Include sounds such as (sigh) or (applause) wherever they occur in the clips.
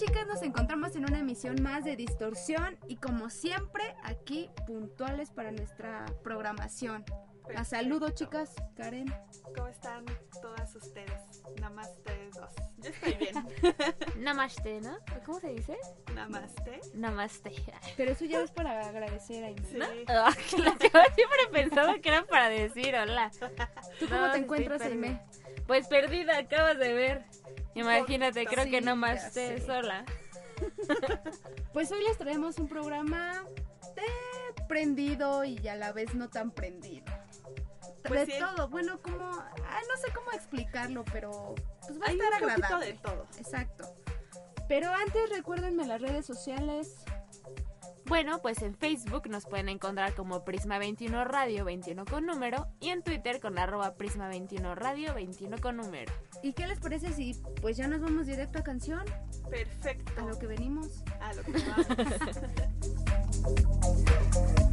Chicas? Nos encontramos en una emisión más de Distorsión y como siempre aquí puntuales para nuestra programación. A saludo chicas, Karen. ¿Cómo están todas ustedes? Namaste dos. Yo estoy bien. (laughs) Namaste, ¿no? ¿Cómo se dice? Namaste. Namaste. Pero eso ya es para agradecer a Aime. Sí. Ah, (laughs) claro, yo siempre he pensado que era para decir hola. ¿Tú cómo No, te encuentras. Aime? Pues perdida, acabas de ver. Imagínate, creo Sí, que namaste sé. sola. (laughs) Pues hoy les traemos un programa de prendido y a la vez no tan prendido. Pues de sí. todo, bueno, como, ah, no sé cómo explicarlo, pero pues va a Hay estar un agradable. de todo. Exacto. Pero antes recuérdenme las redes sociales. Bueno, pues en Facebook nos pueden encontrar como Prisma21 Radio 21 con número y en Twitter con arroba Prisma21 Radio 21 con número. ¿Y qué les parece si pues ya nos vamos directo a canción? Perfecto. A lo que venimos. A lo que vamos. (laughs)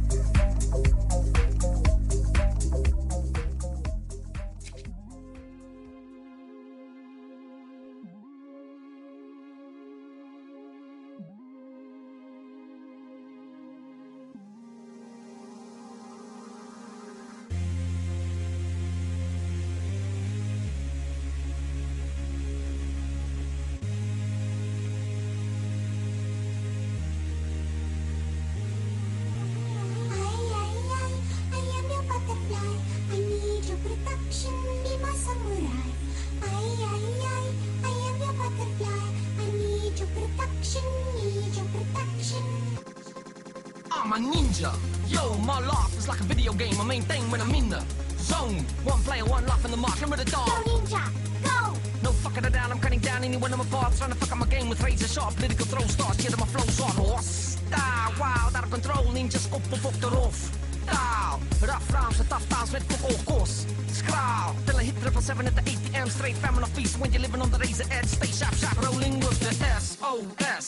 game. My main thing when I'm in the zone. One player, one life in the mark. Remember the Go dog. ninja, go! No fucking it down. I'm cutting down anyone I'm apart. Trying to fuck up my game with razor sharp political throw starts. Getting my flows on. Hostile, wild, out of control. Ninjas op of op eraf. Taal, rough rhymes and tough times met fuck all course. Skraal, till I hit triple seven at the ATM. Straight famine of feast when you're living on the razor edge. Stay sharp, sharp, rolling with the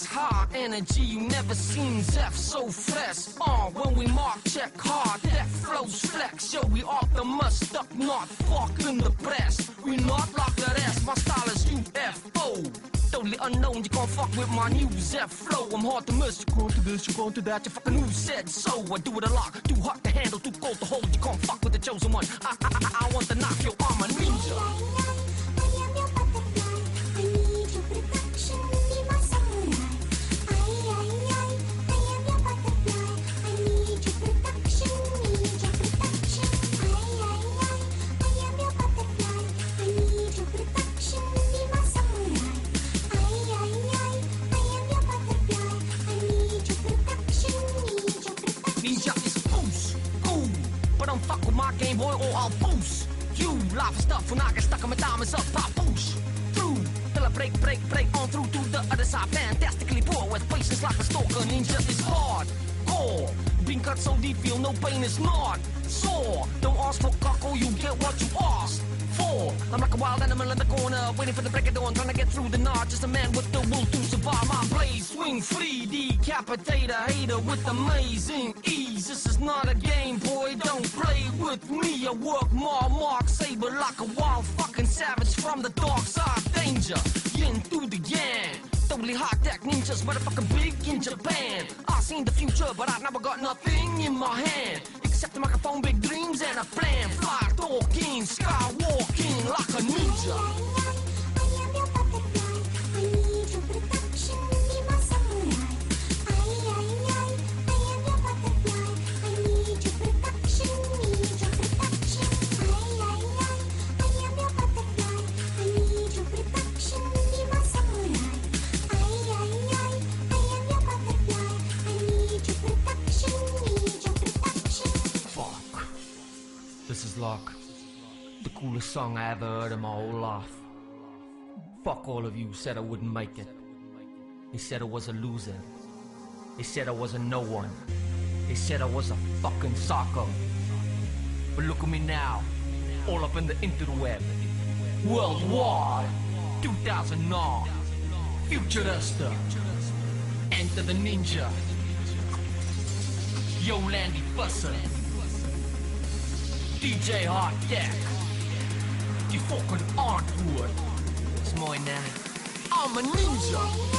High energy, you never seen Zeph so fresh. Uh, when we mark, check hard, that flows flex. Yo, we off the must up, not fucking the press. We not like the rest, my style is UFO. Totally unknown, you can't fuck with my new Zeph flow. I'm hard to miss, you go to this, you go to that, you fucking who said so. I do it a lot, too hot to handle, too cold to hold. You can't fuck with the chosen one. I, I, I, I want to knock your arm, a ninja. Don't fuck with my Game Boy or I'll boost. You live stuff when I get stuck on my diamonds up, I boost through. Till I break, break, break on through to the other side. Fantastically poor with patience like a stalker. Ninja is hard, core. Being cut so deep, feel no pain is not sore. Don't ask for cockle, you get what you asked for. I'm like a wild animal in the corner, waiting for the break of dawn, trying to get through the night. Just a man with the will to survive. My blade swing free, decapitate a hater with amazing ease. With me. I work more, mark saber like a wild fucking savage from the dark side. Danger, yin through the yang. Totally hot tech ninjas, motherfucking big in Japan. I seen the future, but I never got nothing in my hand. Except a microphone, big dreams, and a plan. Fly talking, skywalking like a ninja. The coolest song I ever heard in my whole life. Fuck all of you said I wouldn't make it. They said I was a loser. They said I was a no one. They said I was a fucking psycho. But look at me now, all up in the interweb. Worldwide, 2009. Futurista. Enter the ninja. Yo, Landy Busser. DJ Hot Deck. Die fucking antwoord. Is mooi, né? I'm a ninja.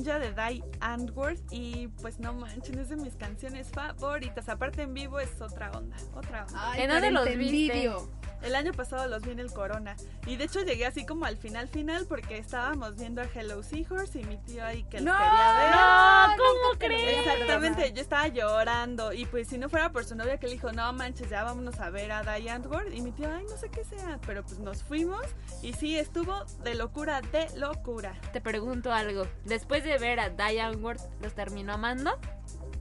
Ninja de Die Antwoord y pues no manchen, es de mis canciones favoritas. Aparte en vivo es otra onda, otra onda. Ay, ¿En dónde los te viste? El año pasado los vi en el Corona y de hecho llegué así como al final final porque estábamos viendo a Hello Seahorse y mi tío ahí que los No, quería ver. No, ¿cómo crees? Exactamente, yo estaba llorando y pues si no fuera por su novia que le dijo, no manches, ya vámonos a ver a Die Antwoord y mi tío, ay, no sé qué sea, pero pues nos fuimos y sí, estuvo de locura, de locura. Te pregunto algo. Después de ver a Diane Ward, ¿los terminó amando?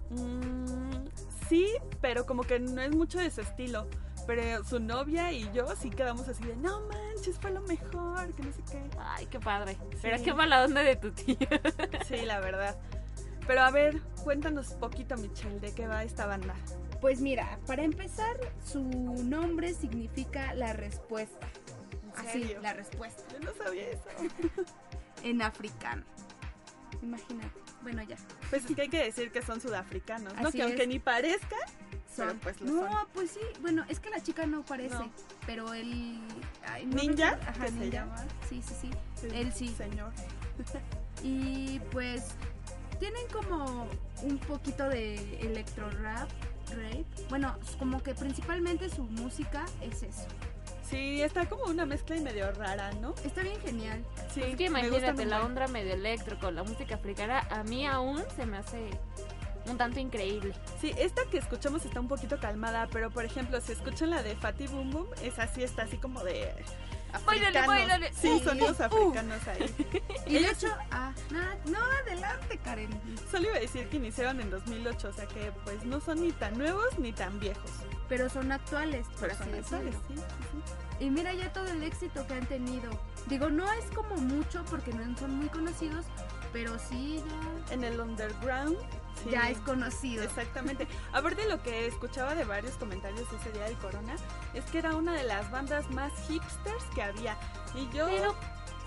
Mm, sí, pero como que no es mucho de su estilo. Pero su novia y yo sí quedamos así de, no manches, fue lo mejor, que no sé qué. Ay, qué padre. Pero Sí. qué mala onda de tu tía. (laughs) Sí, la verdad. Pero a ver, cuéntanos poquito, Michelle, de qué va esta banda. Pues mira, para empezar, su nombre significa la respuesta. ¿En Así, la respuesta. Yo no sabía eso. (laughs) En africano. Imagínate. Bueno, ya. Pues es que hay que decir que son sudafricanos, ¿no? Así que aunque ni Pero Son. pues lo no, son. pues sí. Bueno, es que la chica no parece. No. Pero él. ay, no ¿Ninja? recuerdo- Ajá, ¿Que se ninja. llama? Sí, sí, sí. sí, Él sí. Señor. (laughs) Y pues tienen como un poquito de electro rap, rape. Bueno, como que principalmente su música es eso. Sí, está como una mezcla y medio rara, ¿no? Está bien genial. Sí, Es que imagínate la onda medio electro con la música africana. A mí aún se me hace un tanto increíble. Sí, esta que escuchamos está un poquito calmada, pero por ejemplo, si escuchan la de Fatty Boom Boom, esa sí está así como de Báilale, africanos. báilale. Sí, Uh, sonidos uh, uh. africanos ahí. (laughs) Y de hecho, ah, no, adelante, Karen. Solo iba a decir que iniciaron en 2008, o sea que pues no son ni tan nuevos ni tan viejos. Pero son actuales, por Pero así son actuales, sí, sí, sí. Y mira ya todo el éxito que han tenido. Digo, no es como mucho porque no son muy conocidos, pero sí ya, En el underground. Sí. ya es conocido. Exactamente. Aparte lo que escuchaba de varios comentarios ese día del Corona es que era una de las bandas más hipsters que había. Y yo, Pero-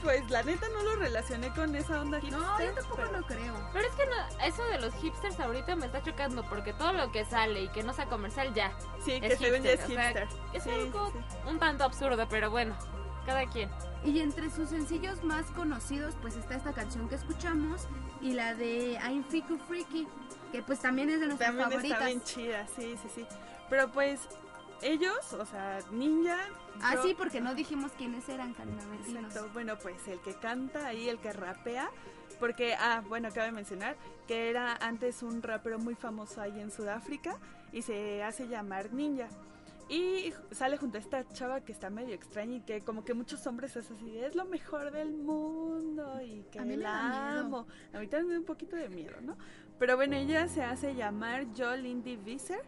pues la neta no lo relacioné con esa onda hipster. No, yo tampoco pero- lo creo. Pero es que no- eso de los hipsters ahorita me está chocando porque todo lo que sale y que no sea comercial ya Sí, que es según ya es hipster, o sea, hipster. es Sí, algo sí. un tanto absurdo, pero bueno, cada quien. Y entre sus sencillos más conocidos, pues está esta canción que escuchamos y la de I'm Fiku Freaky, que pues también es de nuestras También favoritas. está bien chida, sí, sí, sí. Pero pues ellos, o sea, Ninja. Ah, yo- sí, porque no dijimos quiénes eran. Exacto. Bueno, pues el que canta ahí, el que rapea. Porque, ah, bueno, cabe mencionar que era antes un rapero muy famoso ahí en Sudáfrica y se hace llamar Ninja. Y sale junto a esta chava que está medio extraña y que como que muchos hombres es así, es lo mejor del mundo y que A mí la amo. A mí también me da un poquito de miedo, ¿no? Pero bueno, ella se hace llamar Jo Lindy Visser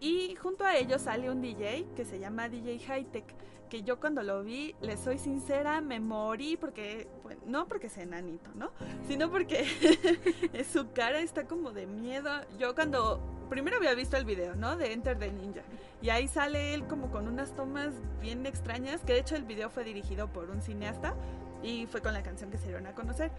y junto a ellos sale un DJ que se llama DJ Hightech, que yo cuando lo vi, les soy sincera, me morí porque, pues, no porque sea enanito, ¿no? Sino porque (laughs) su cara está como de miedo. Yo cuando primero había visto el video, ¿no? De Enter the Ninja. Y ahí sale él como con unas tomas bien extrañas, que de hecho el video fue dirigido por un cineasta y fue con la canción que se dieron a conocer.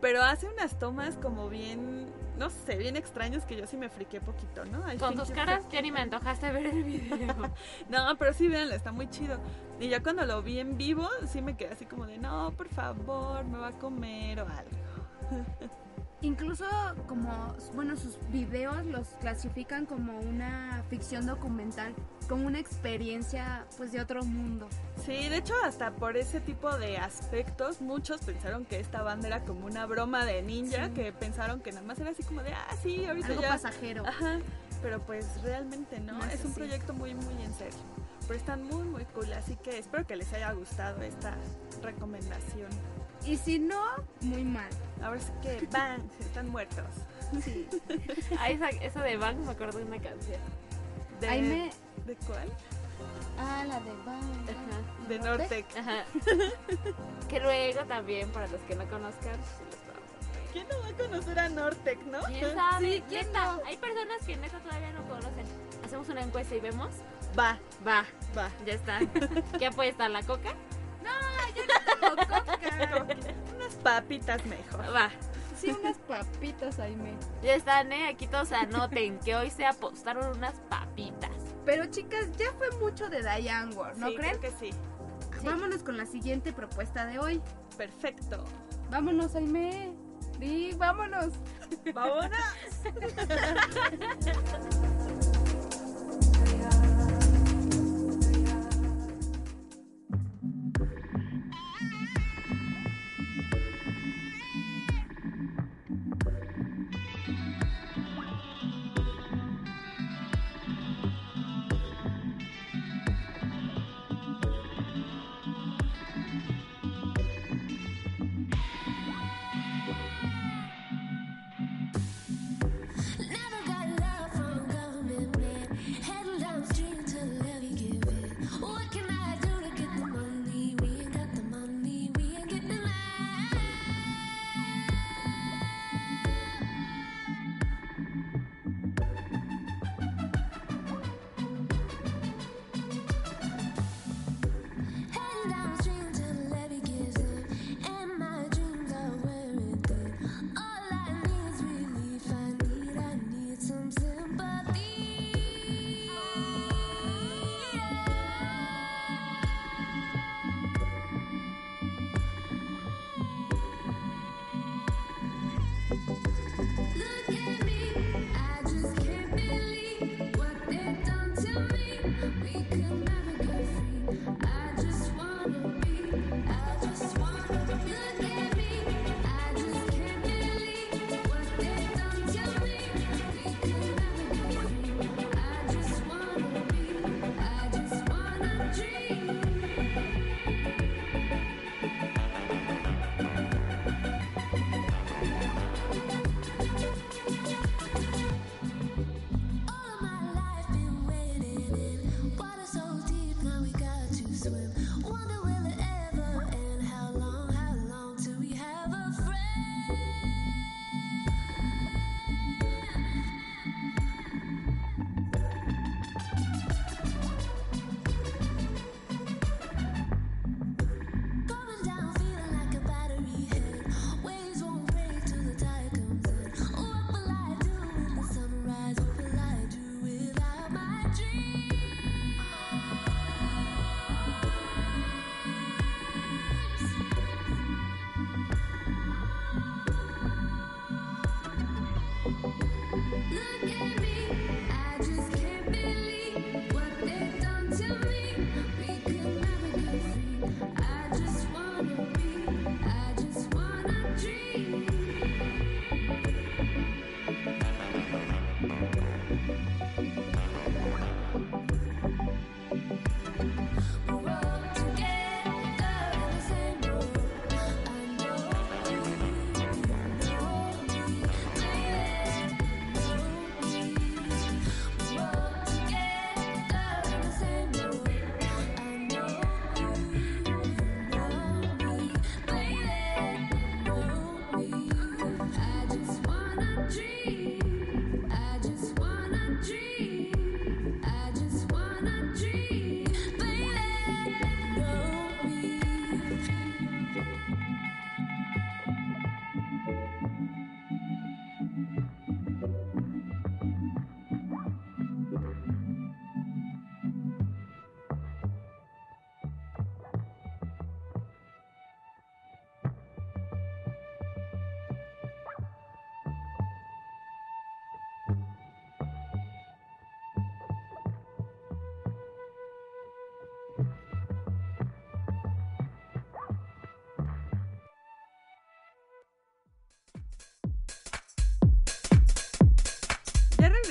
Pero hace unas tomas como bien, no sé, bien extrañas que yo sí me friqué poquito, ¿no? I Con tus caras ya ni me antojaste ver el video. (laughs) no, pero sí, véanlo, está muy chido. Y ya cuando lo vi en vivo, sí me quedé así como de, no, por favor, me va a comer o algo. (laughs) Incluso como, bueno, sus videos los clasifican como una ficción documental, como una experiencia pues de otro mundo. Sí, de hecho hasta por ese tipo de aspectos muchos pensaron que esta banda era como una broma de ninja, Sí. que pensaron que nada más era así como de, ah, sí, ahorita Algo ya. pasajero. Ajá, pero pues realmente no, No es un proyecto muy muy en serio. Pero están muy muy cool, así que espero que les haya gustado esta recomendación. Y si no, muy mal. Ahora sí que van, (laughs) están muertos. Sí. (laughs) Ah, esa- eso de Bang me acuerdo de una canción. De, me... ¿De cuál? Ah, la de Bang. Ajá. De Nortec. Ajá. (laughs) que luego también, para los que no conozcan. ¿Quién no va a conocer a Nortec, no? ¿Quién sabe? Sí, ¿quién no? Hay personas que neta todavía no conocen. Hacemos una encuesta y vemos. Va, Va, va. ya está. ¿Qué apuesta? ¿La coca? Unas papitas mejor. Va. Sí, unas papitas, Aime. Ya están, ¿eh? Aquí todos anoten que hoy se apostaron unas papitas. Pero chicas, ya fue mucho de Diane Ward, ¿no sí, creen? creo que sí. Vámonos con la siguiente propuesta de hoy. Perfecto. Vámonos, Aime. Sí, vámonos. (laughs) Vámonos. (laughs)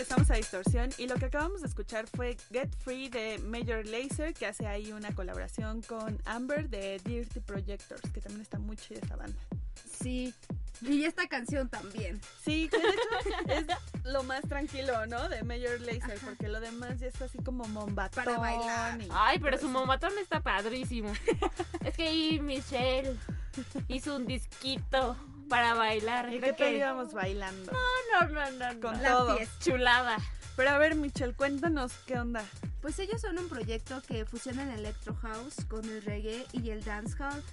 regresamos a Distorsión y lo que acabamos de escuchar fue Get Free de Major Lazer, que hace ahí una colaboración con Amber de Dirty Projectors, que también está muy chida esa banda. Sí. Y esta canción también. Sí, que de hecho (laughs) es lo más tranquilo, ¿no? De Major Lazer, porque lo demás ya es así como mombatón. Para bailar. y- Ay, pero su momatón está padrísimo. (laughs) es que ahí Michelle hizo un disquito para bailar. ¿Y Creo qué tal que... íbamos bailando? No, no, no, no. Con La todo. fiesta. Chulada. Pero a ver, Michelle, cuéntanos qué onda. Pues ellos son un proyecto que fusiona el electro house con el reggae y el dancehall,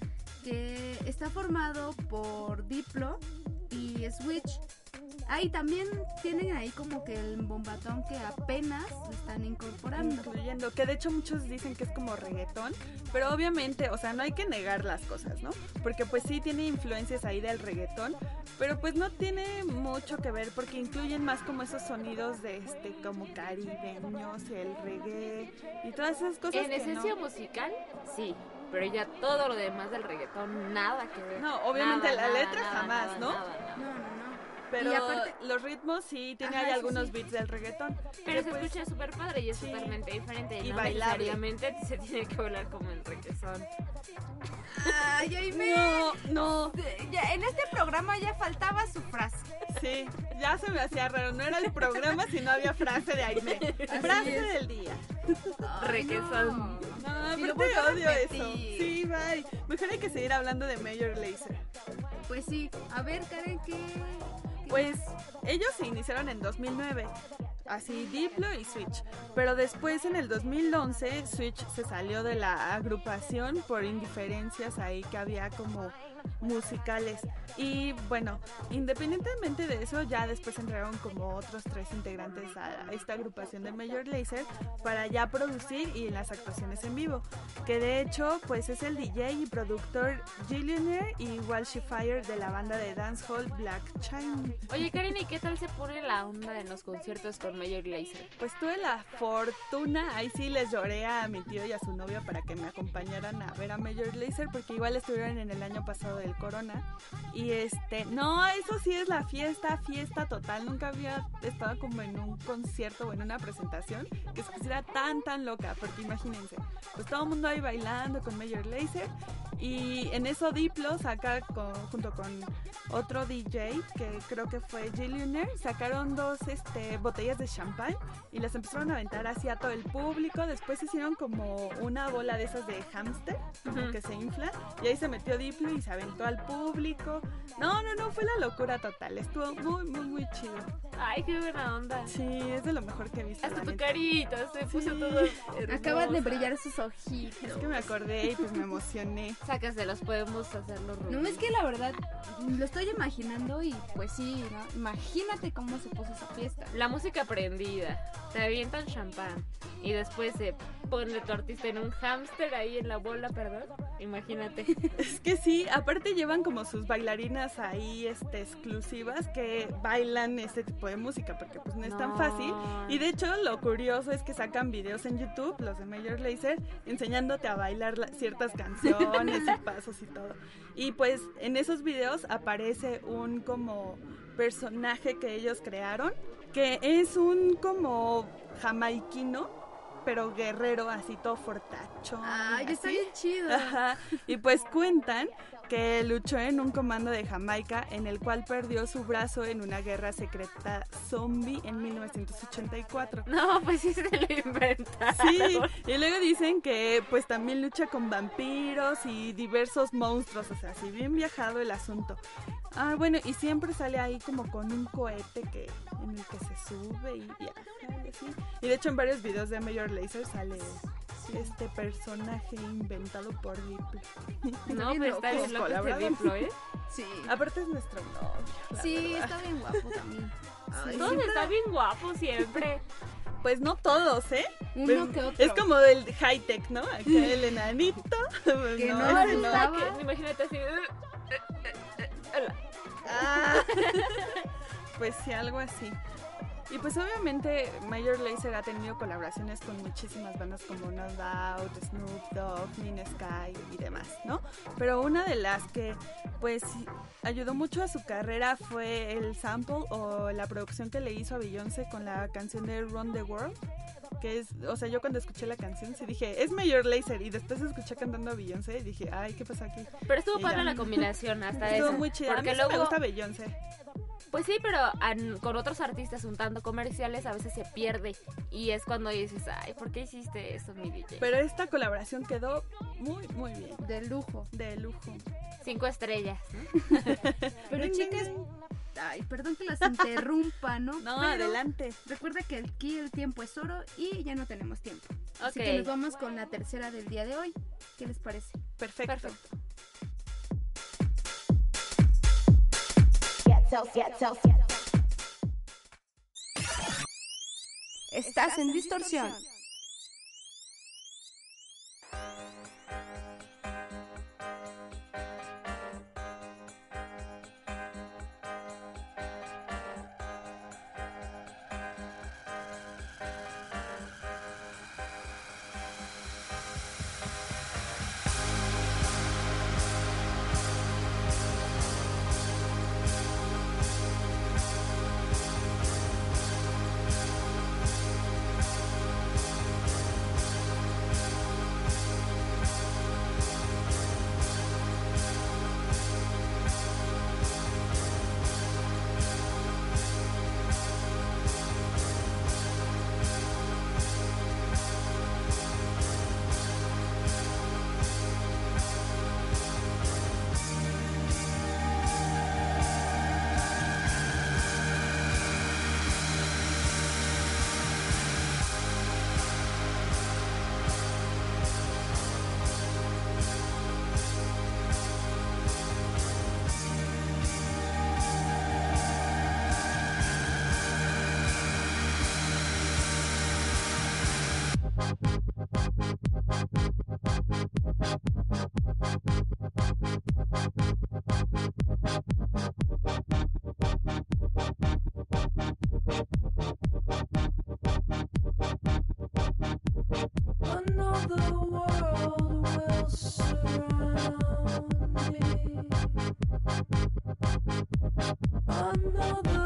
que está formado por Diplo y Switch. Ahí también tienen ahí como que el bombatón que apenas están incorporando. Incluyendo, que de hecho muchos dicen que es como reggaetón, pero obviamente, o sea, no hay que negar las cosas, ¿no? Porque pues sí tiene influencias ahí del reggaetón, pero pues no tiene mucho que ver porque incluyen más como esos sonidos de este, como caribeños y el reggae y todas esas cosas. En que esencia no- musical, sí. Pero ya todo lo demás del reggaetón, nada que ver. No, obviamente Nada, la nada, letra nada, jamás, nada, ¿no? nada, nada. No, no, no. Pero Y aparte- los ritmos sí, tiene Ajá, ahí eso algunos sí. beats del reggaetón. Pero se escucha súper padre y es sí. totalmente diferente. Y no bailable. necesariamente se tiene que bailar como el reggaetón. Ay, Aime. No, no, Ya, en este programa ya faltaba su frase. sí, ya se me hacía raro. No era el programa si no había frase de Aime. (laughs) Frase es. del día. (laughs) Requesón. No, Y pero lo vuelvo a odio repetir. eso. Sí, bye. Mejor hay que seguir hablando de Major Lazer. Pues sí. A ver, Karen, ¿qué? qué- Pues ellos se iniciaron en 2009, así Diplo y Switch. Pero después en el 2011 Switch se salió de la agrupación por indiferencias ahí que había como musicales. Y bueno, independientemente de eso, ya después entraron como otros tres integrantes a esta agrupación de Major Lazer para ya producir y en las actuaciones en vivo. Que de hecho, pues es el DJ y productor Gillionaire y Walshy Fire de la banda de dancehall Black China. Oye, Karen, ¿y qué tal se pone la onda en los conciertos con Major Lazer? Pues tuve la fortuna, ahí sí les lloré a mi tío y a su novia para que me acompañaran a ver a Major Lazer porque igual estuvieron en el año pasado del Corona y este, no, eso sí es la fiesta, fiesta total, nunca había estado como en un concierto o en una presentación que se pusiera tan tan loca, porque imagínense, pues todo el mundo ahí bailando con Major Lazer y en eso Diplo saca con- junto con otro DJ que creo que fue Gillionaire, sacaron dos este, botellas de champán y las empezaron a aventar hacia todo el público. Después hicieron como una bola de esas de hámster que se infla y ahí se metió Diplo y se aventó al público. No, no, no, fue la locura total. Estuvo muy, muy, muy chido. Ay, qué buena onda. Sí, es de lo mejor que he visto. Hasta tu neta. carita se puso Sí. todo. Acaban de hermosa. brillar sus ojitos. Es que me acordé y pues me emocioné. Sácaselos, podemos hacerlo No, es que la verdad lo estoy imaginando y pues sí, ¿no? Imagínate cómo se puso esa fiesta. La música prendida, te avientan champán y después se pone tu artista en un hámster ahí en la bola, perdón. Imagínate. Es que sí, aparte llevan como sus bailarinas ahí este, exclusivas que bailan este tipo de música, porque pues no es tan No. fácil. Y de hecho lo curioso es que sacan videos en YouTube, los de Major Lazer, enseñándote a bailar la- ciertas canciones y (laughs) pasos y todo. Y pues en esos videos aparece un como personaje que ellos crearon, que es un como jamaiquino, pero guerrero, así todo fortachón. Ay, está bien chido. Ajá. Y pues cuentan que luchó en un comando de Jamaica en el cual perdió su brazo en una guerra secreta zombie en 1984. No, pues sí se lo inventaron. Sí, y luego dicen que pues también lucha con vampiros y diversos monstruos, o sea, si bien viajado el asunto. Ah, bueno, y siempre sale ahí como con un cohete que en el que se sube y viaja y así. Y de hecho en varios videos de Major Lazer sale este personaje inventado por Diplo. No, pues está (laughs) loco. Bien loco este diplo, ¿eh? Sí. Aparte es nuestro novio. la Sí, verdad. está bien guapo también. Ay, Todos siempre está bien guapo siempre. Pues no todos, ¿eh? Uno Pues, que otro. Es como del high tech, ¿no? Acá el enanito. pues, Que no no. Que- Imagínate así. Ah. pues sí, algo así. Y pues obviamente Major Lazer ha tenido colaboraciones con muchísimas bandas como No Doubt, Snoop Dogg, Nina Sky y demás, ¿no? Pero una de las que pues ayudó mucho a su carrera fue el sample o la producción que le hizo a Beyoncé con la canción de Run the World. Que es, o sea, yo cuando escuché la canción sí dije, es Major Lazer. Y después escuché cantando a Beyoncé y dije, ay, ¿qué pasa aquí? Pero estuvo Y padre ya. la combinación hasta Estuvo eso. muy chida. Porque a mí sí luego, me gusta Beyoncé. Pues sí, pero an- con otros artistas un tanto comerciales a veces se pierde. Y es cuando dices, ay, ¿por qué hiciste eso, mi DJ? Pero esta colaboración quedó muy, muy bien. De lujo. De lujo. Cinco estrellas, ¿no? (laughs) Pero chicas, ay, perdón que las interrumpa, ¿no? No, Pero adelante. Recuerda que aquí el tiempo es oro y ya no tenemos tiempo. Así Ok. que nos vamos con la tercera del día de hoy. ¿Qué les parece? Perfecto. Perfecto. Estás en distorsión. Another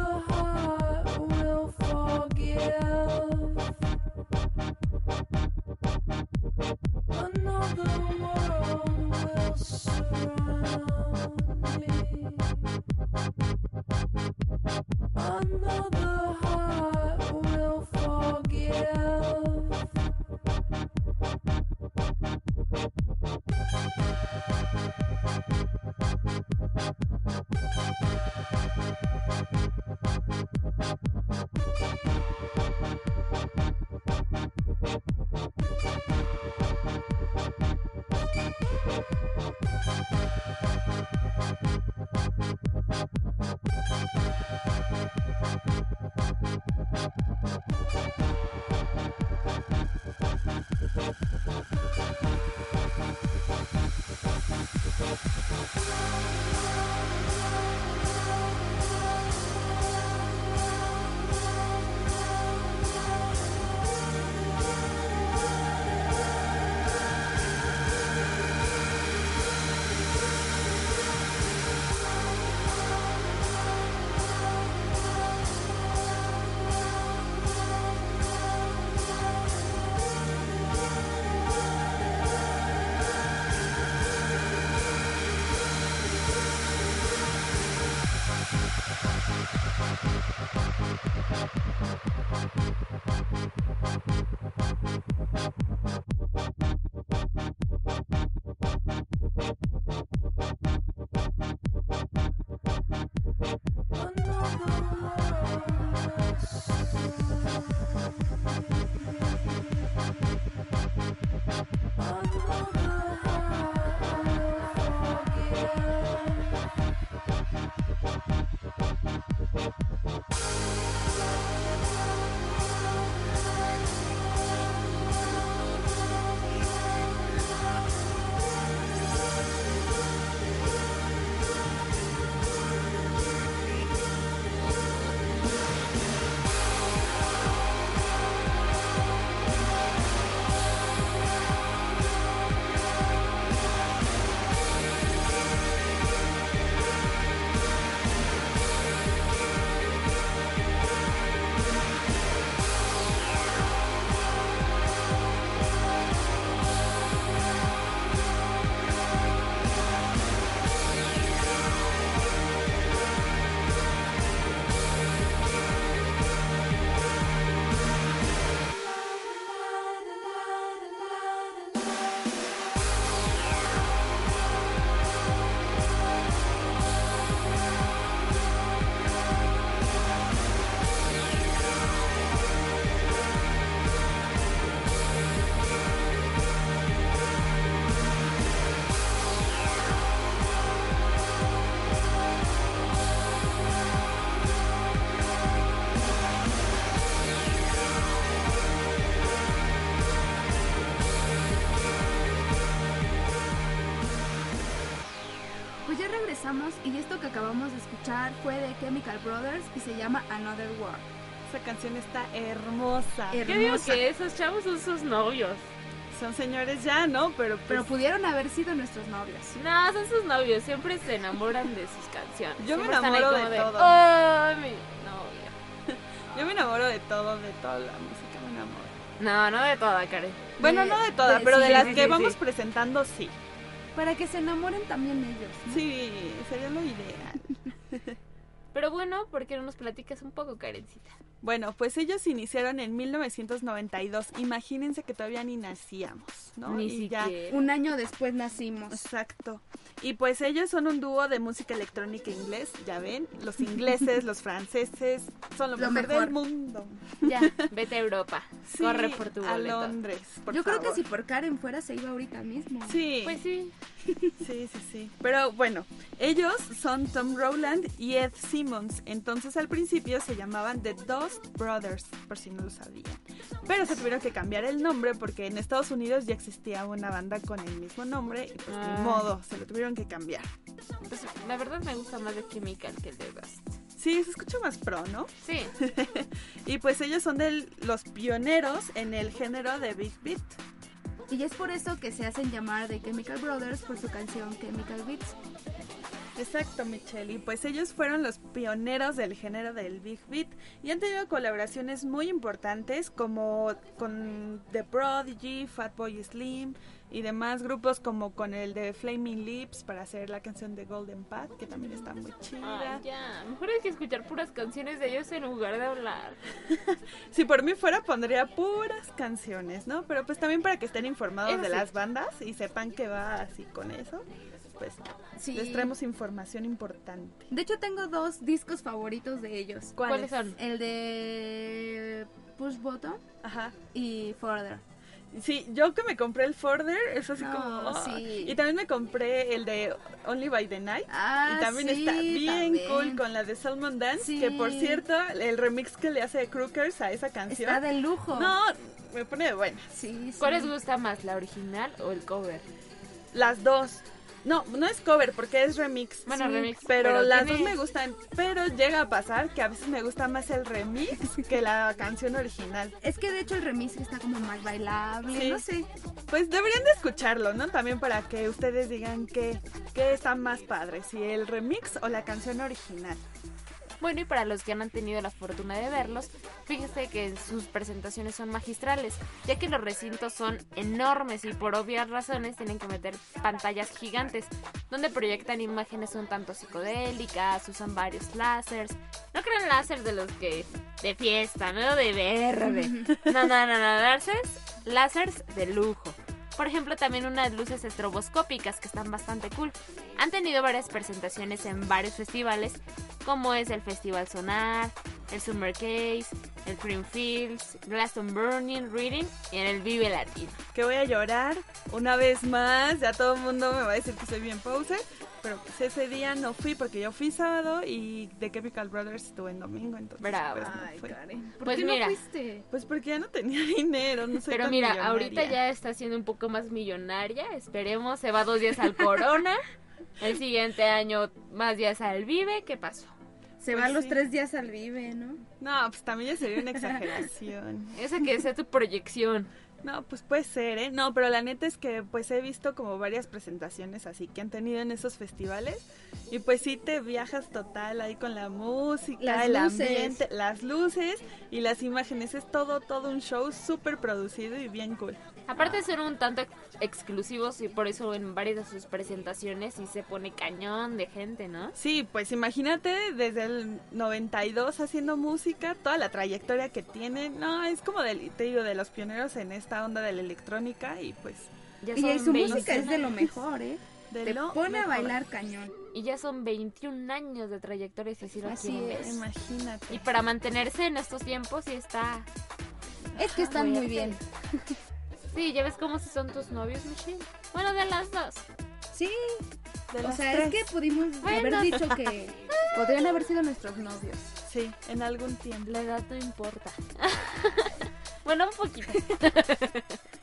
regresamos y esto que acabamos de escuchar fue de Chemical Brothers y se llama Another War. Esa canción está hermosa. Her- Yo digo Hermosa. que esos chavos son sus novios. Son señores ya, ¿no? Pero, pues, Pero pudieron haber sido nuestros novios. No, son sus novios. Siempre se enamoran de sus canciones. Yo me Siempre ahí enamoro como de todo. Ay, mi novia. (laughs) yo me enamoro de todo, de toda la música me enamoro. No, no de toda, Karen. Bueno, De- no de todas, de- pero de sí, las sí, que sí, vamos presentando, sí. Para que se enamoren también ellos. Sí, sería lo ideal. Pero bueno, ¿por qué no nos platicas un poco, Karencita? Bueno, pues ellos iniciaron en 1992. Imagínense que todavía ni nacíamos, ¿no? Ni Y ya- siquiera. Un año después nacimos. Exacto. Y pues ellos son un dúo de música electrónica inglés, ya ven. Los ingleses, (laughs) los franceses, son lo, Lo mejor, mejor. del mundo. Ya, vete a Europa. Sí, Corre por tu a. Londres, por Yo creo que si por Karen fuera se iba ahorita mismo. Sí, Pues sí. sí, sí, sí. Pero bueno, ellos son Tom Rowland y Ed Simmons. Entonces al principio se llamaban The Dust Brothers, por si no lo sabían. Pero se tuvieron que cambiar el nombre porque en Estados Unidos ya existía una banda con el mismo nombre y pues Ah. ni modo, se lo tuvieron que cambiar. Pues, la verdad me gusta más de Chemical que el de Dust. Sí, se escucha más pro, ¿no? Sí. (laughs) Y pues ellos son de los pioneros en el género de Big Beat. Y es por eso que se hacen llamar The Chemical Brothers por su canción Chemical Beats. Exacto, Michelle. Y pues ellos fueron los pioneros del género del Big Beat y han tenido colaboraciones muy importantes como con The Prodigy, Fatboy Slim y demás grupos como con el de Flaming Lips para hacer la canción de Golden Path, que también está muy chida. Ay, ya. Mejor hay que escuchar puras canciones de ellos en lugar de hablar. (laughs) Si por mí fuera pondría puras canciones, ¿no? Pero pues también para que estén informados Eso de sí. las bandas y sepan que va así con eso, pues Sí. les traemos información importante. De hecho, tengo dos discos favoritos de ellos. ¿Cuáles son? El de Push Button Ajá. y Further. Sí, yo que me compré el Further, es así No, como... ah. sí. Y también me compré el de Only by the Night. Ah, y también sí, está bien también. cool con la de Salmon Dance, Sí. que por cierto, el remix que le hace Crookers a esa canción... Está de lujo. No, me pone de buenas. Sí, sí. ¿Cuál les gusta más, la original o el cover? Las dos. No, no es cover porque es remix. Bueno, remix, Pero, pero las tiene- dos me gustan. Pero llega a pasar que a veces me gusta más el remix que la canción original. Es que de hecho el remix está como más bailable, Sí. no sé. Pues deberían de escucharlo, ¿no? También para que ustedes digan que, que está más padre, si el remix o la canción original. Bueno, y para los que no han tenido la fortuna de verlos, fíjese que sus presentaciones son magistrales, ya que los recintos son enormes y por obvias razones tienen que meter pantallas gigantes, donde proyectan imágenes un tanto psicodélicas, usan varios láseres. No crean láseres de los que de fiesta, ¿no? De verde. (laughs) No, no, no, no, láseres, láseres de lujo. Por ejemplo, también unas luces estroboscópicas que están bastante cool. Han tenido varias presentaciones en varios festivales, como es el Festival Sonar, el Summer Case, el Creamfields, Glastonbury Reading y en el Vive Latino. Que voy a llorar una vez más. Ya todo el mundo me va a decir que soy bien poser. Pero pues ese día no fui porque yo fui sábado y The Chemical Brothers estuvo en domingo. Entonces, Bravo. pues, no Ay, fui. Karen. ¿Por Pues qué mira. no fuiste? Pues porque ya no tenía (laughs) dinero, no soy Pero mira, millonaria. ahorita ya está siendo un poco más millonaria. Esperemos, se va dos días al Corona. (laughs) El siguiente año más días al Vive. ¿Qué pasó? Se Pues va los tres días al Vive, ¿no? No, pues también ya sería una (laughs) exageración. Esa que sea tu proyección. No, pues puede ser, ¿eh? No, pero la neta es que pues he visto como varias presentaciones así que han tenido en esos festivales y pues sí te viajas total ahí con la música, Las el luces. ambiente, las luces y las imágenes. Es todo, todo un show súper producido y bien cool. Aparte son un tanto ex- exclusivos y por eso en varias de sus presentaciones sí se pone cañón de gente, ¿no? Sí, pues imagínate desde el 92 haciendo música, toda la trayectoria que tiene. No, es como del, te digo, de los pioneros en esta onda de la electrónica y pues Ya Y su 20 música es de lo mejor, ¿eh? de Te lo pone a bailar cañón. Y ya son 21 años de trayectoria si así lo Así es. Imagínate. Y para mantenerse en estos tiempos sí está... Es que están muy fuerte. bien. (laughs) Sí, ya ves cómo si son tus novios, Michelle. Bueno, de las dos. Sí, De o las sea, tres. es que pudimos Bueno. haber dicho que (laughs) podrían haber sido nuestros novios. Sí, en algún tiempo. La edad no importa. (laughs) bueno, un poquito.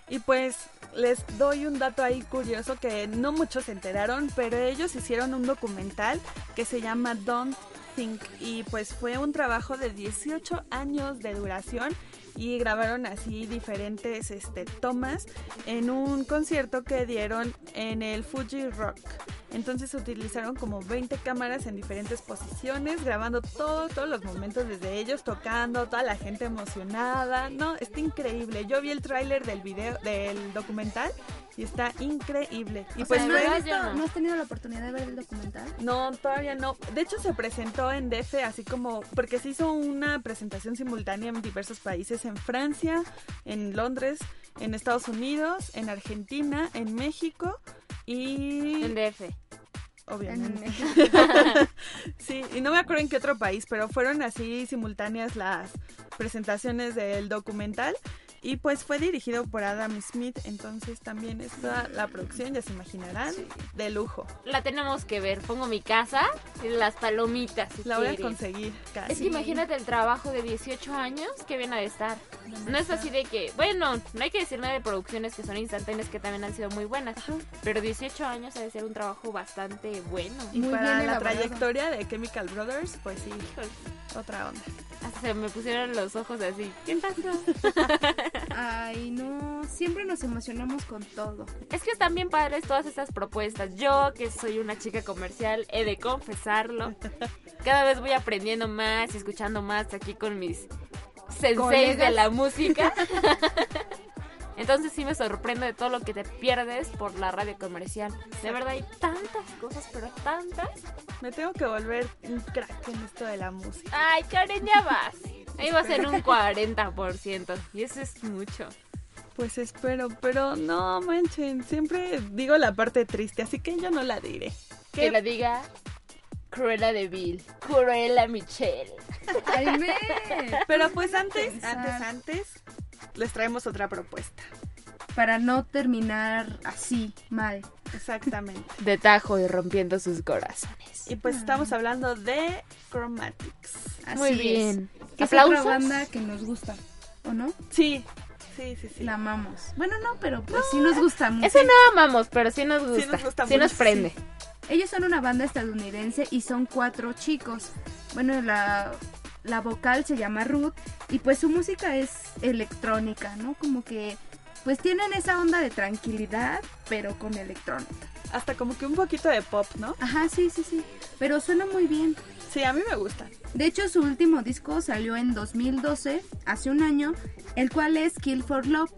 Y pues les doy un dato ahí curioso que no muchos se enteraron, pero ellos hicieron un documental que se llama Don't Think y pues fue un trabajo de 18 años de duración y grabaron así diferentes este, tomas en un concierto que dieron en el Fuji Rock. Entonces utilizaron como 20 cámaras en diferentes posiciones, grabando todo, todos los momentos desde ellos tocando, toda la gente emocionada. No, está increíble. Yo vi el tráiler del video, del documental y está increíble. Y O pues sea, ¿no, has visto-. ¿no has tenido la oportunidad de ver el documental? no, todavía no. De hecho, se presentó en DF, así como, porque se hizo una presentación simultánea en diversos países, en Francia, en Londres, en Estados Unidos, en Argentina, en México y... En DF. Obviamente. En- (laughs) (laughs) Sí, y no me acuerdo en qué otro país, pero fueron así simultáneas las presentaciones del documental. Y pues fue dirigido por Adam Smith, entonces también está la producción, ya se imaginarán, de lujo. La tenemos que ver. Pongo mi casa y las palomitas. si La voy a conseguir casi. Es que imagínate el trabajo de 18 años que viene a estar. No es así de que, bueno, no hay que decir nada de producciones que son instantáneas que también han sido muy buenas. Pero 18 años ha de ser un trabajo bastante bueno. Y Muy para bien la elaborado. trayectoria de Chemical Brothers, pues sí, Híjole, otra onda. Se me pusieron los ojos así. ¿Qué pasó? Ay, no, siempre nos emocionamos con todo. Es que están bien padres todas estas propuestas. Yo, que soy una chica comercial, he de confesarlo. Cada vez voy aprendiendo más y escuchando más aquí con mis senseis Colegas. de la música. (laughs) Entonces sí me sorprendo de todo lo que te pierdes por la radio comercial. De verdad hay tantas cosas, pero tantas. Me tengo que volver un crack en esto de la música. Ay, Karen, ya vas. Ahí vas en un 40%. Y eso es mucho. Pues espero, pero no manchen, siempre digo la parte triste, así que yo no la diré. Que la diga Cruella de Vil. Cruella Michelle. Ay, me. Pero pues antes, antes, antes, les traemos otra propuesta. Para no terminar así, mal. Exactamente. De tajo y rompiendo sus corazones. Y pues estamos hablando de Chromatics. Así Muy es. bien. Que es otra banda que nos gusta, ¿o no? Sí, sí, sí, sí. La amamos. Bueno, no, pero pues sí nos gusta mucho. Eso no amamos, pero sí nos gusta. Sí nos mucho, prende. Ellos son una banda estadounidense y son cuatro chicos. Bueno, la, la vocal se llama Ruth y pues su música es electrónica, ¿no? Como que pues tienen esa onda de tranquilidad, pero con electrónica. Hasta como que un poquito de pop, ¿no? Ajá, sí, sí, sí. Pero suena muy bien. Sí, a mí me gusta. De hecho, su último disco salió en 2012, hace un año, el cual es Kill for Love,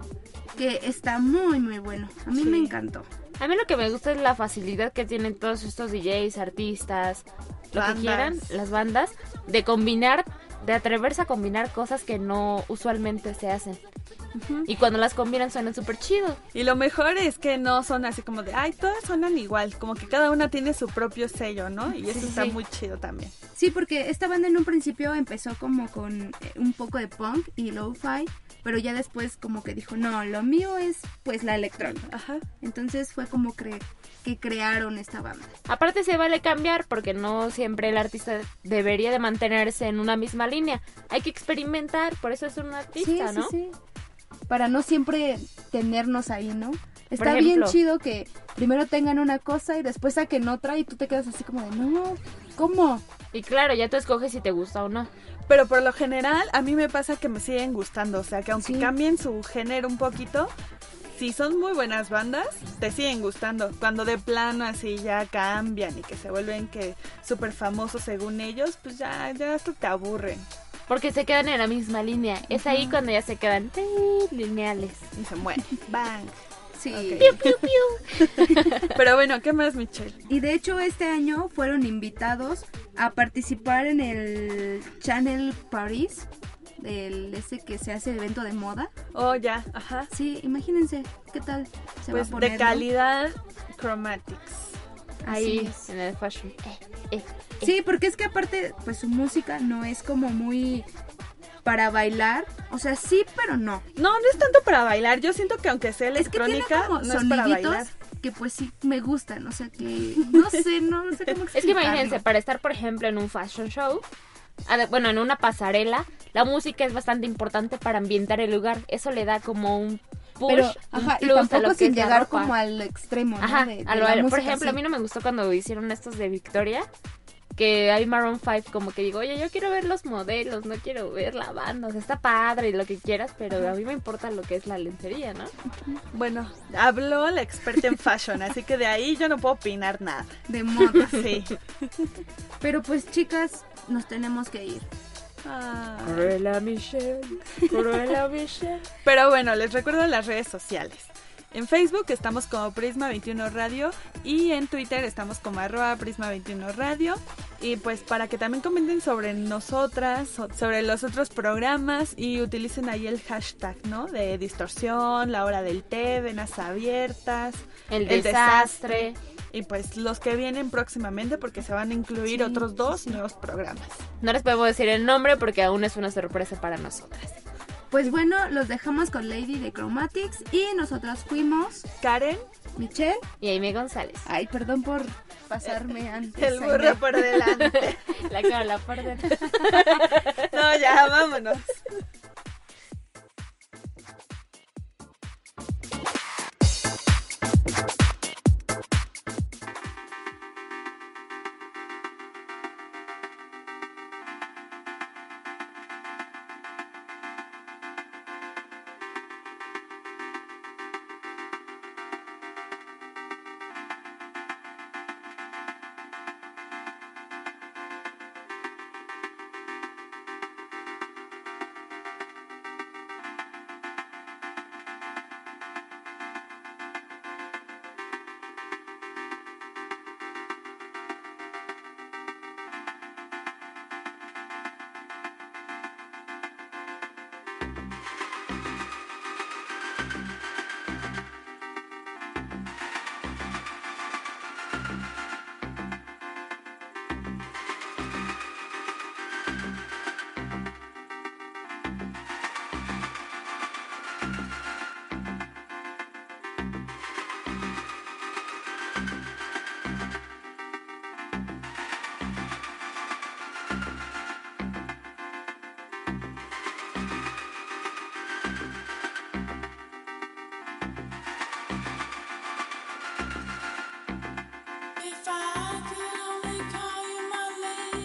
que está muy, muy bueno. A mí Sí. me encantó. A mí lo que me gusta es la facilidad que tienen todos estos DJs, artistas, lo Bandas. que quieran, las bandas, de combinar, de atreverse a combinar cosas que no usualmente se hacen. Y cuando las combinan suenan súper chido. Y lo mejor es que no son así como de, ay, todas suenan igual, como que cada una tiene su propio sello, ¿no? Y eso Sí, está sí. muy chido también. Sí, porque esta banda en un principio empezó como con eh, un poco de punk y lo-fi, pero ya después como que dijo, no, lo mío es pues la electrónica. Ajá. Entonces fue como cre- que crearon esta banda. Aparte se vale cambiar porque no siempre el artista debería de mantenerse en una misma línea. Hay que experimentar, por eso es un artista, sí, ¿no? sí, sí. Para no siempre tenernos ahí, ¿no? Está ejemplo. bien chido que primero tengan una cosa y después saquen otra y tú te quedas así como de, no, ¿cómo? Y claro, ya tú escoges si te gusta o no. Pero por lo general, a mí me pasa que me siguen gustando. O sea, que aunque Sí. cambien su género un poquito, si son muy buenas bandas, te siguen gustando. Cuando de plano así ya cambian y que se vuelven que súper famosos según ellos, pues ya, ya hasta te aburren Porque se quedan en la misma línea. Es ahí cuando ya se quedan eh, lineales. y se mueren. Bang. Sí. Ok. (laughs) (laughs) Pero bueno, ¿qué más, Michelle? Y de hecho este año fueron invitados a participar en el Channel Paris, el ese que se hace evento de moda. Oh, ya, ajá. Sí, imagínense, ¿qué tal? Se Pues va a poner, de ¿no? calidad Chromatics. Ahí en el fashion. Eh, eh. Sí, porque es que aparte, pues su música no es como muy para bailar. O sea, sí, pero no. No, no es tanto para bailar. Yo siento que aunque sea Es que tiene electrónica, como no es para bailar. que pues sí me gustan. O sea, que no sé, no, no sé cómo (laughs) Es que imagínense, explicarlo. para estar, por ejemplo, en un fashion show, bueno, en una pasarela, la música es bastante importante para ambientar el lugar. Eso le da como un push, Pero, un ajá, y plus a tampoco lo sin llegar como al extremo, ¿no? Ajá, De- de a lo- la por ejemplo, a mí no me gustó cuando hicieron estos de Victoria, que hay Maroon 5 como que digo, oye, yo quiero ver los modelos, no quiero ver la banda, o sea, está padre y lo que quieras, pero a mí me importa lo que es la lencería, ¿no? Bueno, habló la experta en fashion, así que de ahí yo no puedo opinar nada. De moda. Sí. Pero pues, chicas, nos tenemos que ir. Ah. Cruella Michelle, Cruella Michelle. Pero bueno, les recuerdo las redes sociales. En Facebook estamos como Prisma21 Radio y en Twitter estamos como arroba Prisma21 Radio. Y pues para que también comenten sobre nosotras, so- sobre los otros programas y utilicen ahí el hashtag, ¿no? De distorsión, la hora del té, venas abiertas. El, El desastre. Y pues los que vienen próximamente porque se van a incluir Sí, otros dos nuevos programas. No les podemos decir el nombre porque aún es una sorpresa para nosotras. Pues bueno, los dejamos con Lady de Chromatics y nosotras fuimos Karen, Michelle. Y Aime González. Ay, perdón por pasarme antes. el Aime. burro por delante. (laughs) La cara la por dentro. (laughs) No, ya, vámonos.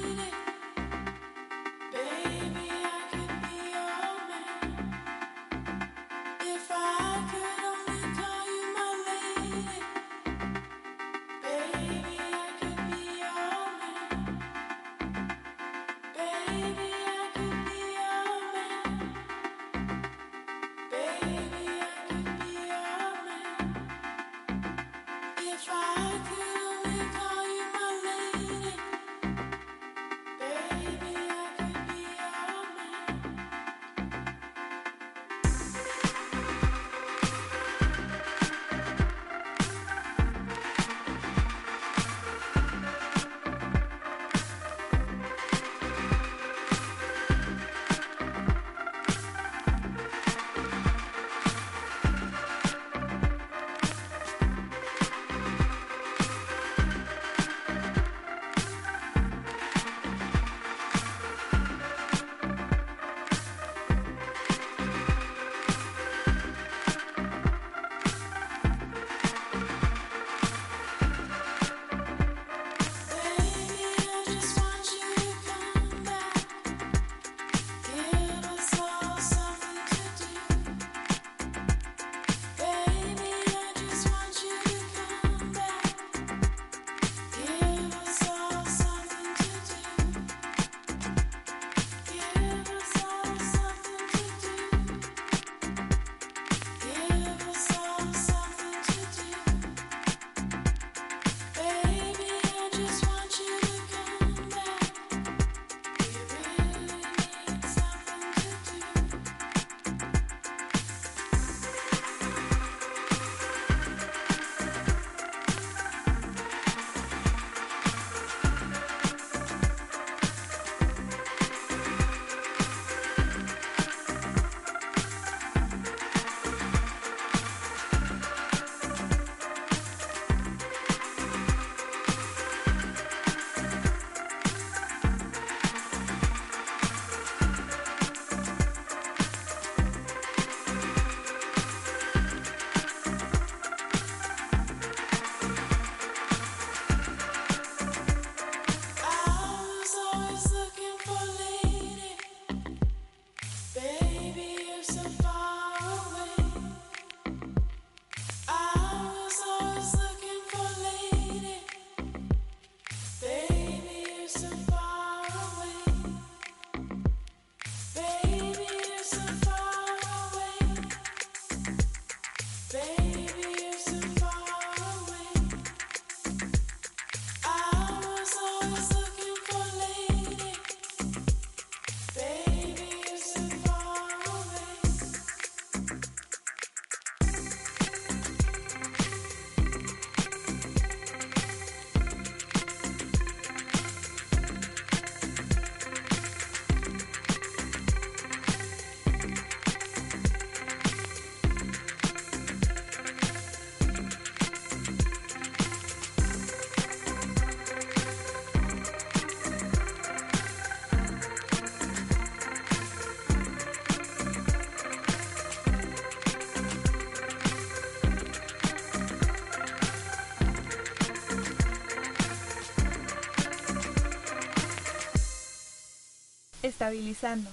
minute. Estabilizando.